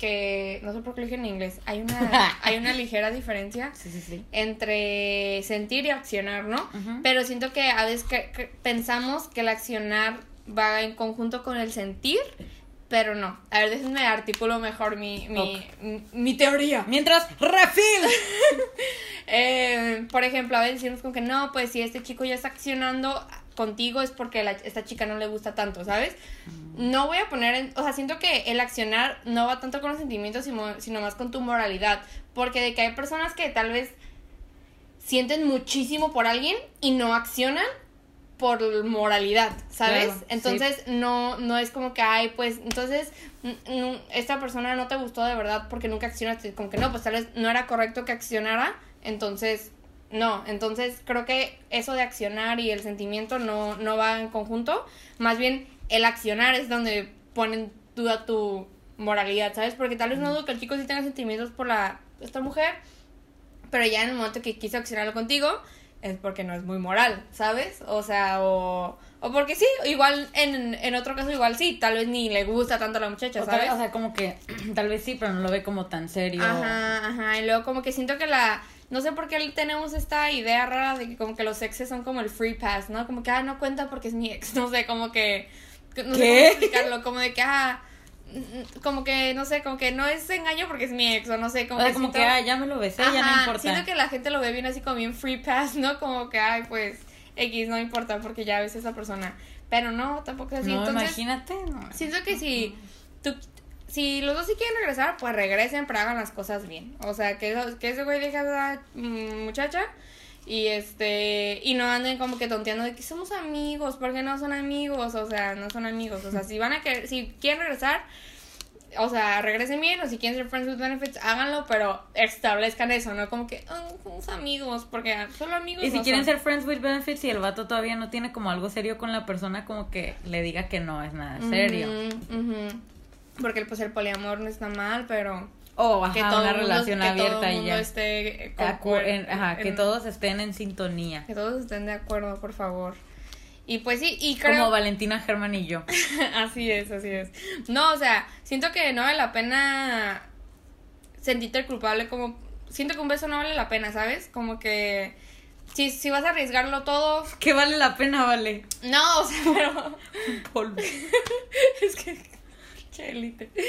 que no sé por qué lo dije en inglés. Hay una, hay una ligera diferencia Sí, sí, sí. entre sentir y accionar, ¿no? Pero siento que a veces que- que pensamos que el accionar va en conjunto con el sentir, pero no. A ver, déjenme articulo mejor mi, mi, mi, mi teoría. Mientras, refil. Eh, por ejemplo, a veces decimos como que no, pues si este chico ya está accionando contigo es porque esta chica no le gusta tanto, ¿sabes? No voy a poner en, o sea, siento que el accionar no va tanto con los sentimientos, sino, sino más con tu moralidad, porque de que hay personas que tal vez sienten muchísimo por alguien y no accionan por moralidad, ¿sabes? Claro, sí. entonces no no es como que ay, pues entonces esta persona no te gustó de verdad porque nunca accionaste, como que no, pues tal vez no era correcto que accionara, entonces no, entonces creo que eso de accionar y el sentimiento no no va en conjunto, más bien el accionar es donde ponen duda tu moralidad, ¿sabes? Porque tal vez no dudo que el chico sí tenga sentimientos por la esta mujer, pero ya en el momento que quiso accionarlo contigo, es porque no es muy moral, ¿sabes? O sea, o, o porque sí, igual en, en otro caso igual sí, tal vez ni le gusta tanto a la muchacha, O, tal- ¿sabes? o sea, como que tal vez sí, pero no lo ve como tan serio. Ajá, ajá, y luego como que siento que la, no sé por qué tenemos esta idea rara de que como que los exes son como el free pass, ¿no? Como que, ah, no cuenta porque es mi ex, no sé, como que, no sé ¿Qué? cómo explicarlo, como de que, ah, mm, como que, no sé, como que no es engaño porque es mi ex, o no sé, como o que como siento- que, ah, ya me lo besé, ya no Ajá, importa. Siento que la gente lo ve bien así como bien free pass, ¿no? Como que, ay, pues, X, no importa porque ya ves a esa persona. Pero no, tampoco es así. no, Entonces, imagínate. No. siento que si tú, si los dos sí quieren regresar, pues regresen, pero hagan las cosas bien. O sea, que, que ese güey deje a esa mm, muchacha y este y no anden como que tonteando de que somos amigos, porque no son amigos, o sea, no son amigos. O sea, si van a querer, si quieren regresar, o sea, regresen bien, o si quieren ser friends with benefits, háganlo, pero establezcan eso, ¿no? Como que, "Ah, somos amigos, porque solo amigos. Y si no quieren son". ser friends with benefits y el vato todavía no tiene como algo serio con la persona, como que le diga que no es nada serio. Porque pues el poliamor no está mal, pero O ajá, que todo una mundo- relación que todo abierta el y mundo ya. esté eh, en- ajá, que en- todos estén en sintonía. que todos estén de acuerdo, por favor. Y pues sí, y creo Como Valentina Germán y yo. así es, así es. No, o sea, siento que no vale la pena sentirte culpable como siento que un beso no vale la pena, ¿sabes? Como que si, si vas a arriesgarlo todo, Que vale la pena, vale. no, o sea, pero Polvo. es que chelite.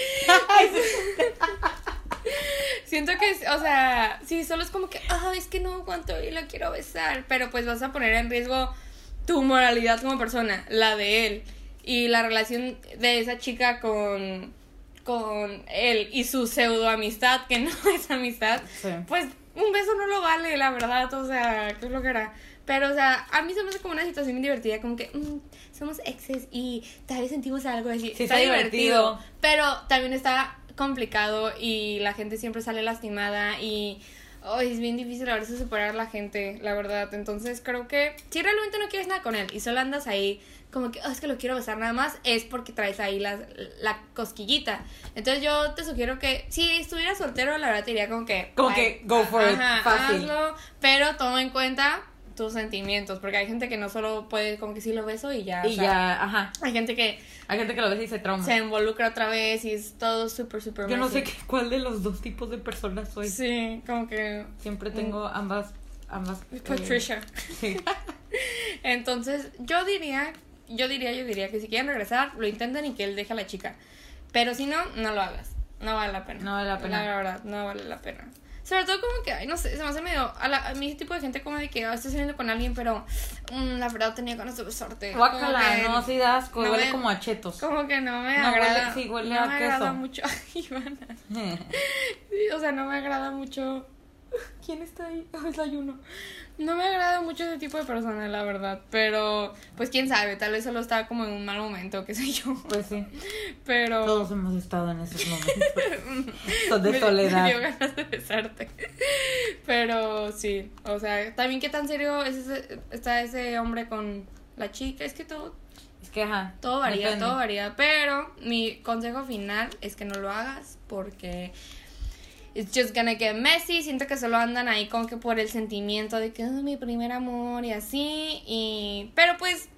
Siento que, o sea, sí, solo es como que, ah, es que no aguanto y lo quiero besar, pero pues vas a poner en riesgo tu moralidad como persona, la de él y la relación de esa chica con con él y su pseudo amistad, que no es amistad, Sí. pues un beso no lo vale, la verdad, o sea, qué lo que era. Pero, o sea, a mí se me hace como una situación muy divertida, como que mm, somos exes y tal vez sentimos algo así. Sí, está divertido. Pero también está complicado y la gente siempre sale lastimada y Ay, es bien difícil a veces superar a la gente, la verdad. Entonces creo que si realmente no quieres nada con él y solo andas ahí como que, "Ah, es que lo quiero besar nada más, es porque traes ahí la, la cosquillita. Entonces yo te sugiero que si estuvieras soltero, la verdad te diría como que... Como ay, que go for it, fácil. hazlo, pero toma en cuenta tus sentimientos, porque hay gente que no solo puede como que sí lo beso y ya. Y o sea, ya, ajá. Hay gente que Hay gente que lo ve y se trauma. se involucra otra vez y es todo súper, súper Yo no sé qué- cuál de los dos tipos de personas soy. Sí, como que... Siempre tengo ambas, ambas. eh, Patricia. sí. Entonces, yo diría, yo diría, yo diría que si quieren regresar, lo intenten y que él deje a la chica. Pero si no, no lo hagas. No vale la pena. No vale la pena. La verdad, no vale la pena. Sobre todo como que, ay, no sé, se me hace medio... A, la, a mi tipo de gente como de que ah, estoy saliendo con alguien, pero mm, la verdad tenía ganas de besarte. Guácala, que- no, sí da asco, no huele me- como a chetos. Como que no me No, agrada. huele- sí, huele no a me queso. agrada mucho. Ivana. O sea, no me agrada mucho. ¿Quién está ahí? Oh, es ayuno. No me agrada mucho ese tipo de persona, la verdad. Pero, pues quién sabe, tal vez solo estaba como en un mal momento, qué sé yo. Pues sí, Pero. todos hemos estado en esos momentos. Son de me- soledad. Me dio ganas de besarte. Pero sí, o sea, también qué tan serio es ese- está ese hombre con la chica. Es que todo, Es que, ajá. todo varía, depende. todo varía. Pero mi consejo final es que no lo hagas porque it's just gonna get messy. Siento que solo andan ahí como que por el sentimiento de que es mi primer amor y así. Y pero pues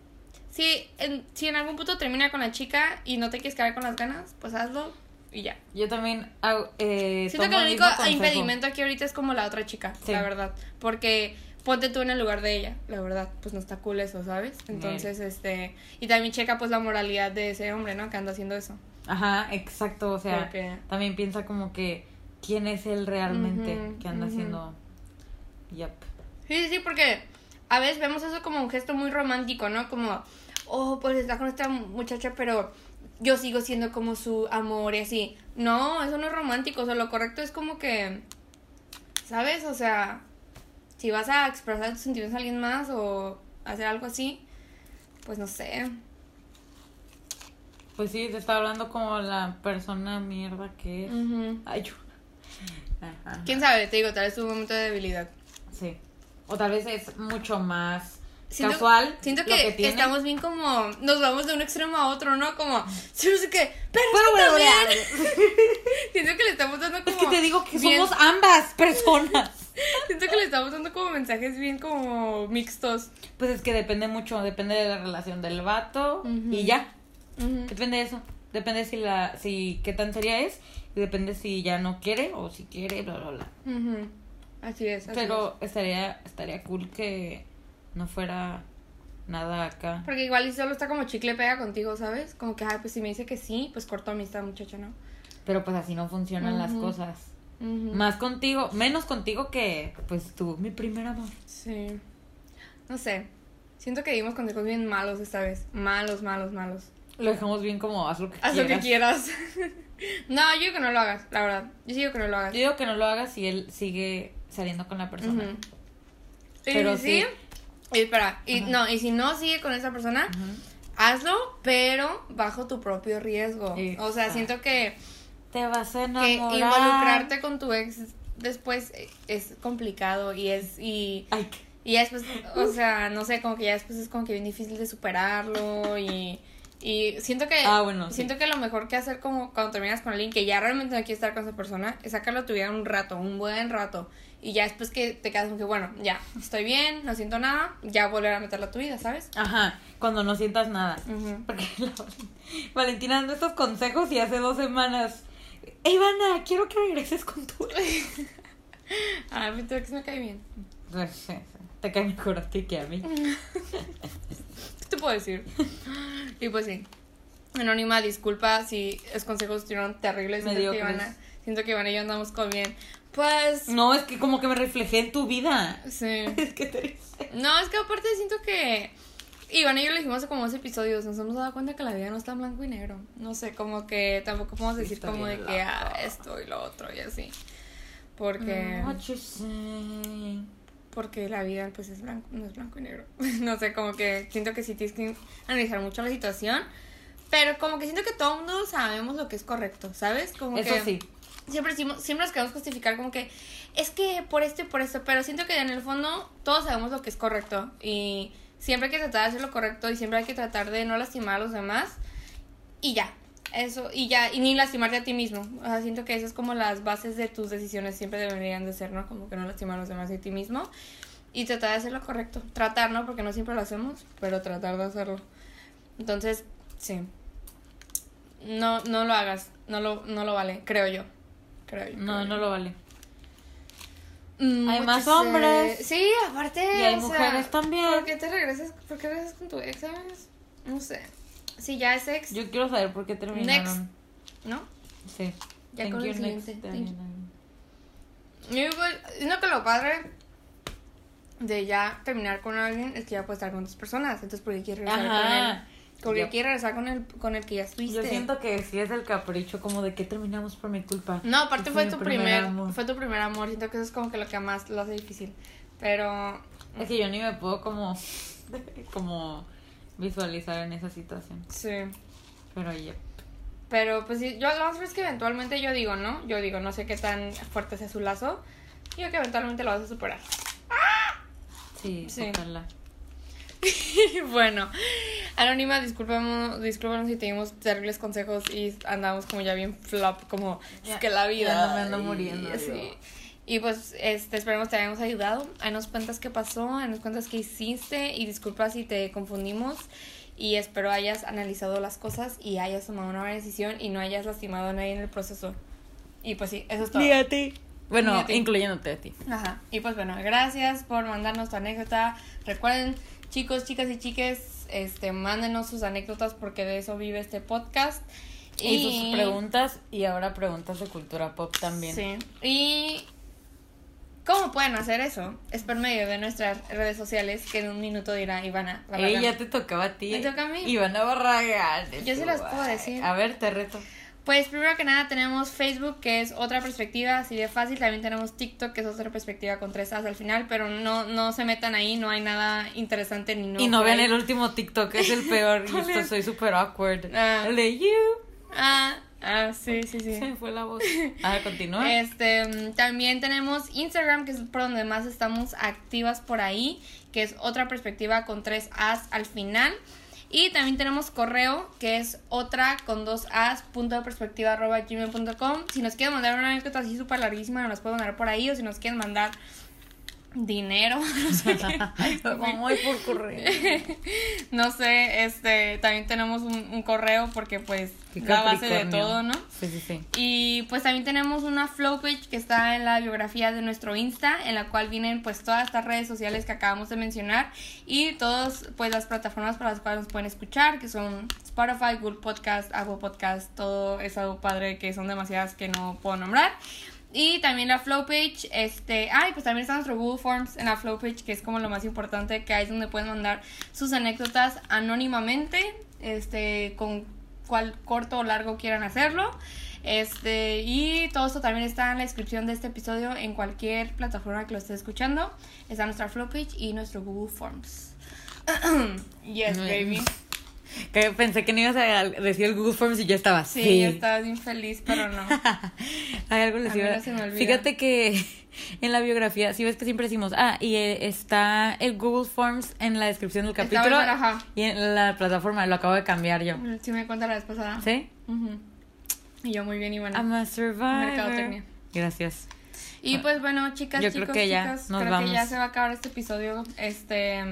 si en, si en algún punto termina con la chica y no te quieres quedar con las ganas, pues hazlo y ya. Yo también hago, eh, Siento que el único impedimento aquí ahorita es como la otra chica, Sí. la verdad. Porque ponte tú en el lugar de ella, la verdad. Pues no está cool eso, ¿sabes? Entonces, este. Y también checa pues la moralidad de ese hombre, ¿no? Que anda haciendo eso. Ajá, exacto, o sea, Porque- también piensa como que quién es él realmente que anda haciendo... Yep. Sí, sí, sí, porque a veces vemos eso como un gesto muy romántico, ¿no? Como, oh, pues está con esta muchacha, pero yo sigo siendo como su amor y así. No, eso no es romántico, o sea, lo correcto es como que, ¿sabes? O sea, si vas a expresar tus sentimientos a alguien más o hacer algo así, pues no sé. Pues sí, te está hablando como la persona mierda que es. Ujú. Ay, yo. Ajá. ¿Quién sabe? Te digo, tal vez tuvo un momento de debilidad. Sí. O tal vez es mucho más Siento, casual. Siento que, estamos bien como. Nos vamos de un extremo a otro, ¿no? Como. Sí, no sé qué. Pero, Pero es que bueno, también- Siento que le estamos dando como. Es que te digo que bien- somos ambas personas. Siento que le estamos dando como mensajes bien como mixtos. Pues es que depende mucho, depende de la relación del vato y ya. Depende de eso. Depende si la, si qué tan seria es y depende si ya no quiere o si quiere, bla bla. Así es. así Pero estaría, estaría cool que no fuera nada acá. Porque igual y solo está como chicle pega contigo, ¿sabes? Como que, ay, pues si me dice que sí, pues corto amistad, muchacho, ¿no? Pero pues así no funcionan las cosas. Más contigo, menos contigo que pues tú, mi primer amor. Sí. No sé. Siento que dimos consejos bien malos esta vez. Malos, malos, malos. Lo dejamos bien como haz lo que Haz lo que quieras. quieras. no, yo digo que no lo hagas, la verdad. Yo sí digo que no lo hagas. Yo digo que no lo hagas si él sigue saliendo con la persona. Pero y si sí. Y espera, y no, y si no sigue con esa persona, hazlo, pero bajo tu propio riesgo. O sea, siento que, Te vas a que enamorar. involucrarte con tu ex después es complicado y es y, Ay, y después, o sea, no sé, como que ya después es como que bien difícil de superarlo y y siento que Ah, bueno, sí. siento que lo mejor que hacer como cuando terminas con alguien que ya realmente no quiere estar con esa persona es sacarlo a tu vida un rato, un buen rato y ya después que te quedas como que bueno, ya, estoy bien, no siento nada, ya volver a meterlo a tu vida, ¿sabes? Ajá, cuando no sientas nada. Porque la Valentina dando estos consejos y hace dos semanas. Ivana, quiero que regreses con tu ex". Ah, mi ex me cae bien. Te cae mejor a ti que a mí. ¿Qué te puedo decir? Y pues sí. Anónima, disculpa si los consejos estuvieron terribles. Siento que. Ivana, siento que Ivana y yo andamos con bien. Pues. No, es que como que me reflejé en tu vida. Sí. Es que triste. No, es que aparte siento que. Ivana y yo lo dijimos hace como dos episodios. Nos hemos dado cuenta que la vida no está en blanco y negro. No sé, como que tampoco podemos decir como de que ah, esto y lo otro y así. Porque. You say. Porque la vida pues es blanco, no es blanco y negro. no sé, como que siento que sí tienes que analizar mucho la situación, pero como que siento que todo el mundo sabemos lo que es correcto, ¿sabes? Como Eso que sí. siempre, decimos- siempre nos queremos justificar como que es que por esto y por esto, pero siento que en el fondo todos sabemos lo que es correcto y siempre hay que tratar de hacer lo correcto y siempre hay que tratar de no lastimar a los demás y ya. Eso, y ya, y ni lastimarte a ti mismo. O sea, siento que esas es como las bases de tus decisiones siempre deberían de ser, ¿no? Como que no lastimar a los demás y a ti mismo. Y tratar de hacer lo correcto. Tratar, ¿no? Porque no siempre lo hacemos, pero tratar de hacerlo. Entonces, sí. No, no lo hagas. No lo, no lo vale, creo yo. Creo yo. No, creo no yo. lo vale. Mm, Hay más hombres. Sí, aparte. Y hay o sea, mujeres también. ¿Por qué te regresas? ¿Por qué regresas con tu ex, sabes? No sé. Si ya es ex, Yo quiero saber por qué terminaron. ¿no? Sí. Ya Thank con el next. siguiente. Thank Thank you. Y pues, siento que lo padre de ya terminar con alguien es que ya puedes estar con otras personas. Entonces, ¿por qué quieres regresar con él? Porque Yo- quieres regresar con el, con el que ya estuviste. Yo siento que sí es el capricho como de que terminamos por mi culpa. No, aparte fue tu primer, amor. fue tu primer amor. Siento que eso es como que lo que más lo hace difícil. Pero Es que yo ni me puedo como como visualizar en esa situación. sí. Pero ya. Pero pues sí, yo lo más es que eventualmente yo digo, ¿no? Yo digo, no sé qué tan fuerte sea su lazo. Yo que eventualmente lo vas a superar. Sí, Sí. ojalá. bueno, Anónima, discúlpanos si te dimos terribles consejos y andamos como ya bien flop, como Ya- es que la vida. ya no me ando muriendo, así. Y pues este, esperemos te hayamos ayudado. Ahí nos cuentas qué pasó, ahí nos cuentas qué hiciste y disculpa si te confundimos. Y espero hayas analizado las cosas y hayas tomado una buena decisión y no hayas lastimado a nadie en el proceso. Y pues sí, eso es todo. Ni a ti. Bueno, a ti. incluyéndote a ti. Ajá. Y pues bueno, gracias por mandarnos tu anécdota. Recuerden, chicos, chicas y chiques, este, mándenos sus anécdotas porque de eso vive este podcast. Y, sus preguntas y ahora preguntas de cultura pop también. Sí. Y ¿cómo pueden hacer eso? Es por medio de nuestras redes sociales que en un minuto dirá Ivana. Ey, Barragán. ya te tocaba a ti. ¿Me toca a mí? Ivana Barragán. Yo sí las puedo decir. A ver, te reto. Pues primero que nada tenemos Facebook, que es otra perspectiva, así de fácil. También tenemos TikTok, que es otra perspectiva con tres As al final, pero no, no se metan ahí, no hay nada interesante ni no. y no vean el último TikTok, es el peor. y ¿Cuál esto es? soy súper awkward. Ah. El de you. Ah, ah, sí, sí, sí. Se fue la voz. Ah, continúa. Este, mm, también tenemos Instagram, que es por donde más estamos activas por ahí, que es otra perspectiva con tres As al final. Y también tenemos correo, que es otra con dos As, punto de perspectiva arroba gmail.com. Si nos quieren mandar una anécdota así súper larguísima, nos las pueden mandar por ahí. O si nos quieren mandar dinero, no sé qué. Ir por correo. No sé, este, también tenemos un, un correo porque pues la base de todo, ¿no? Sí, sí, sí. Y pues también tenemos una flow page que está en la biografía de nuestro Insta, en la cual vienen pues todas estas redes sociales que acabamos de mencionar y todas pues las plataformas para las cuales nos pueden escuchar, que son Spotify, Google Podcast, Apple Podcast, todo es algo padre que son demasiadas que no puedo nombrar. Y también la Flow Page, este, ay, pues también está nuestro Google Forms en la Flow Page, que es como lo más importante, que ahí es donde pueden mandar sus anécdotas anónimamente, este, con cuál corto o largo quieran hacerlo. Este, y todo esto también está en la descripción de este episodio en cualquier plataforma que lo esté escuchando. Está nuestra Flow Page y nuestro Google Forms. yes, baby. Que pensé que no ibas a decir el Google Forms y ya estaba. Sí, yo estaba bien feliz, pero no. Hay algo les A iba no. Fíjate que en la biografía, si ves que siempre decimos, ah, y eh, está el Google Forms en la descripción del Estaba capítulo ajá. y en la plataforma, lo acabo de cambiar yo. Sí me cuenta la vez pasada. ¿Sí? Y yo muy bien, Ivana. I'm a survivor. Mercadotecnia. Gracias. Y pues bueno, chicas, Yo creo chicos, que ya chicas, nos creo que ya se va a acabar este episodio. Este,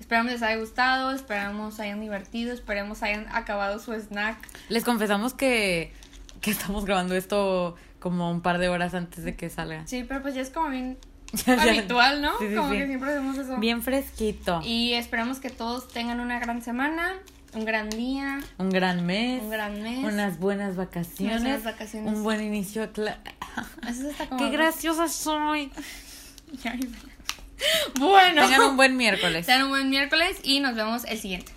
esperamos les haya gustado, esperamos hayan divertido, esperemos hayan acabado su snack. Les confesamos que, que estamos grabando esto como un par de horas antes de que salga. Sí, pero pues ya es como bien habitual, ¿no? Sí, sí, como sí. que siempre hacemos eso. Bien fresquito. Y esperamos que todos tengan una gran semana, un gran día, Un gran mes. un gran mes. Unas buenas vacaciones. Unas buenas vacaciones. Un buen inicio Eso está como- ¡Qué graciosa soy! Bueno. Tengan un buen miércoles. Sean un buen miércoles y nos vemos el siguiente.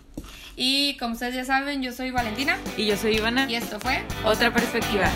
Y como ustedes ya saben, yo soy Valentina Y yo soy Ivana. y esto fue Otra perspectiva.